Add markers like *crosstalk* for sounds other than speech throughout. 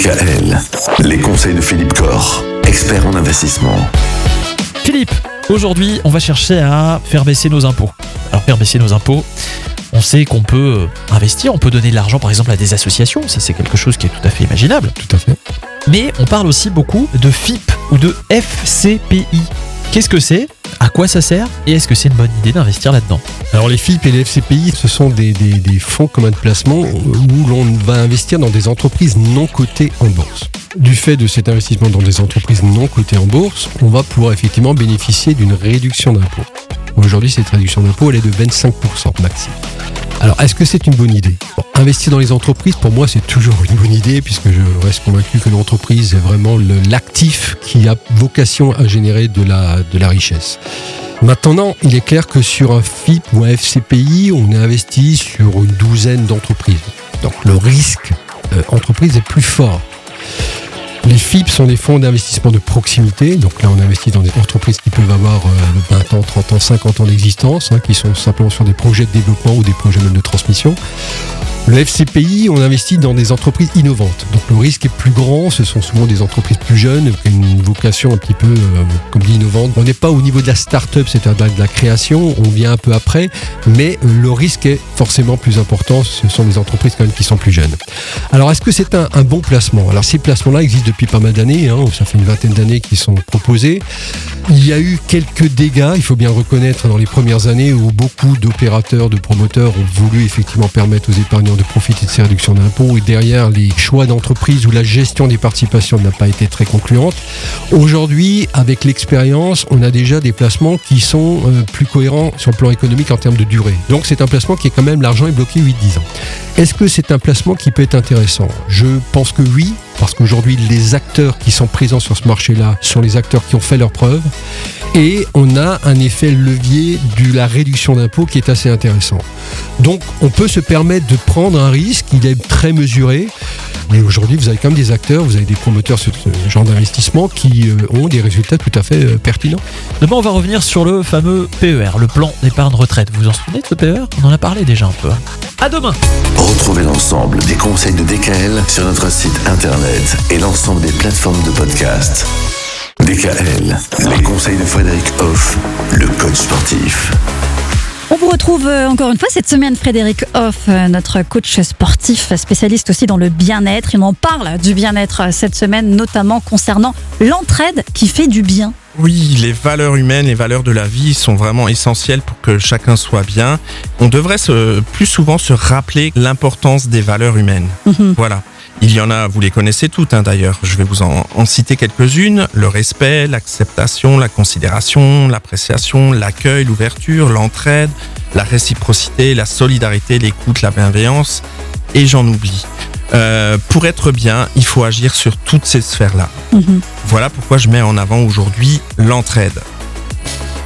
DKL, les conseils de Philippe Corr, expert en investissement. Philippe, aujourd'hui, on va chercher à faire baisser nos impôts. Alors, faire baisser nos impôts, on sait qu'on peut euh, investir, on peut donner de l'argent par exemple à des associations, ça c'est quelque chose qui est tout à fait imaginable. Tout à fait. Mais on parle aussi beaucoup de FIP ou de FCPI. Qu'est-ce que c'est? À quoi ça sert Et est-ce que c'est une bonne idée d'investir là-dedans Alors les FIP et les FCPI, ce sont des, fonds communs de placement où l'on va investir dans des entreprises non cotées en bourse. Du fait de cet investissement dans des entreprises non cotées en bourse, on va pouvoir effectivement bénéficier d'une réduction d'impôt. Aujourd'hui, cette réduction d'impôt, elle est de 25% maximum. Alors, est-ce que c'est une bonne idée Investir dans les entreprises, pour moi, c'est toujours une bonne idée, puisque je reste convaincu que l'entreprise est vraiment l'actif qui a vocation à générer de la, de la richesse. Maintenant, il est clair que sur un FIP ou un FCPI, on est investi sur une douzaine d'entreprises. Donc le risque euh, entreprise est plus fort. Les FIP sont des fonds d'investissement de proximité. Donc là, on investit dans des entreprises qui peuvent avoir euh, 20 ans, 30 ans, 50 ans d'existence, hein, qui sont simplement sur des projets de développement ou des projets même de transmission. Le FCPI, on investit dans des entreprises innovantes. Donc le risque est plus grand, ce sont souvent des entreprises plus jeunes, vocation un petit peu, euh, comme dit, innovante. On n'est pas au niveau de la start-up, c'est-à-dire de la création, on vient un peu après, mais le risque est forcément plus important, ce sont des entreprises quand même qui sont plus jeunes. Alors est-ce que c'est un, un bon placement? Alors ces placements-là existent depuis pas mal d'années, hein, ça fait une vingtaine d'années qu'ils sont proposés. Il y a eu quelques dégâts, il faut bien reconnaître, dans les premières années où beaucoup d'opérateurs, de promoteurs ont voulu effectivement permettre aux épargnants de profiter de ces réductions d'impôts et derrière les choix d'entreprise où la gestion des participations n'a pas été très concluante. Aujourd'hui, avec l'expérience, on a déjà des placements qui sont euh, plus cohérents sur le plan économique en termes de durée. Donc c'est un placement qui est quand même, l'argent est bloqué 8-10 ans. Est-ce que c'est un placement qui peut être intéressant? Je pense que oui, parce qu'aujourd'hui les acteurs qui sont présents sur ce marché-là sont les acteurs qui ont fait leurs preuves. Et on a un effet levier de la réduction d'impôts qui est assez intéressant. Donc on peut se permettre de prendre un risque, il est très mesuré. Mais aujourd'hui, vous avez quand même des acteurs, vous avez des promoteurs sur ce genre d'investissement qui euh, ont des résultats tout à fait euh, pertinents. Demain, on va revenir sur le fameux PER, le plan d'épargne retraite. Vous vous en souvenez de ce PER On en a parlé déjà un peu. hein. À demain Retrouvez l'ensemble des conseils de DKL sur notre site internet et l'ensemble des plateformes de podcast. DKL, les conseils de Frédéric Hoff, le coach sportif. Retrouve euh, encore une fois cette semaine, Frédéric Hoff, euh, notre coach sportif, spécialiste aussi dans le bien-être. Il en parle du bien-être euh, cette semaine, notamment concernant l'entraide qui fait du bien. Oui, les valeurs humaines, les valeurs de la vie sont vraiment essentielles pour que chacun soit bien. On devrait se, plus souvent se rappeler l'importance des valeurs humaines. Mhm. Voilà. Il y en a, vous les connaissez toutes hein, d'ailleurs. Je vais vous en, en citer quelques-unes. Le respect, l'acceptation, la considération, l'appréciation, l'accueil, l'ouverture, l'entraide, la réciprocité, la solidarité, l'écoute, la bienveillance. Et j'en oublie. Euh, pour être bien, il faut agir sur toutes ces sphères-là. Mhm. Voilà pourquoi je mets en avant aujourd'hui l'entraide.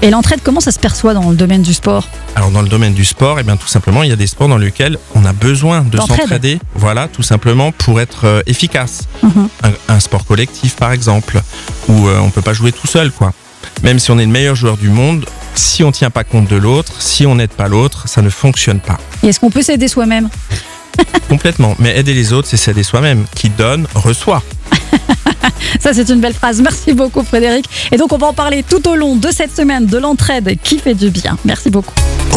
Et l'entraide, comment ça se perçoit dans le domaine du sport? Alors dans le domaine du sport, eh bien tout simplement, il y a des sports dans lesquels on a besoin de s'entraider. Voilà, tout simplement pour être euh, efficace. Mhm. Un, un sport collectif par exemple, où euh, on peut pas jouer tout seul quoi. Même si on est le meilleur joueur du monde, si on tient pas compte de l'autre, si on n'aide pas l'autre, ça ne fonctionne pas. Et est-ce qu'on peut s'aider soi-même? *laughs* Complètement. Mais aider les autres, c'est s'aider soi-même. Qui donne, reçoit. *laughs* Ça, c'est une belle phrase. Merci beaucoup, Frédéric. Et donc, on va en parler tout au long de cette semaine de l'entraide qui fait du bien. Merci beaucoup.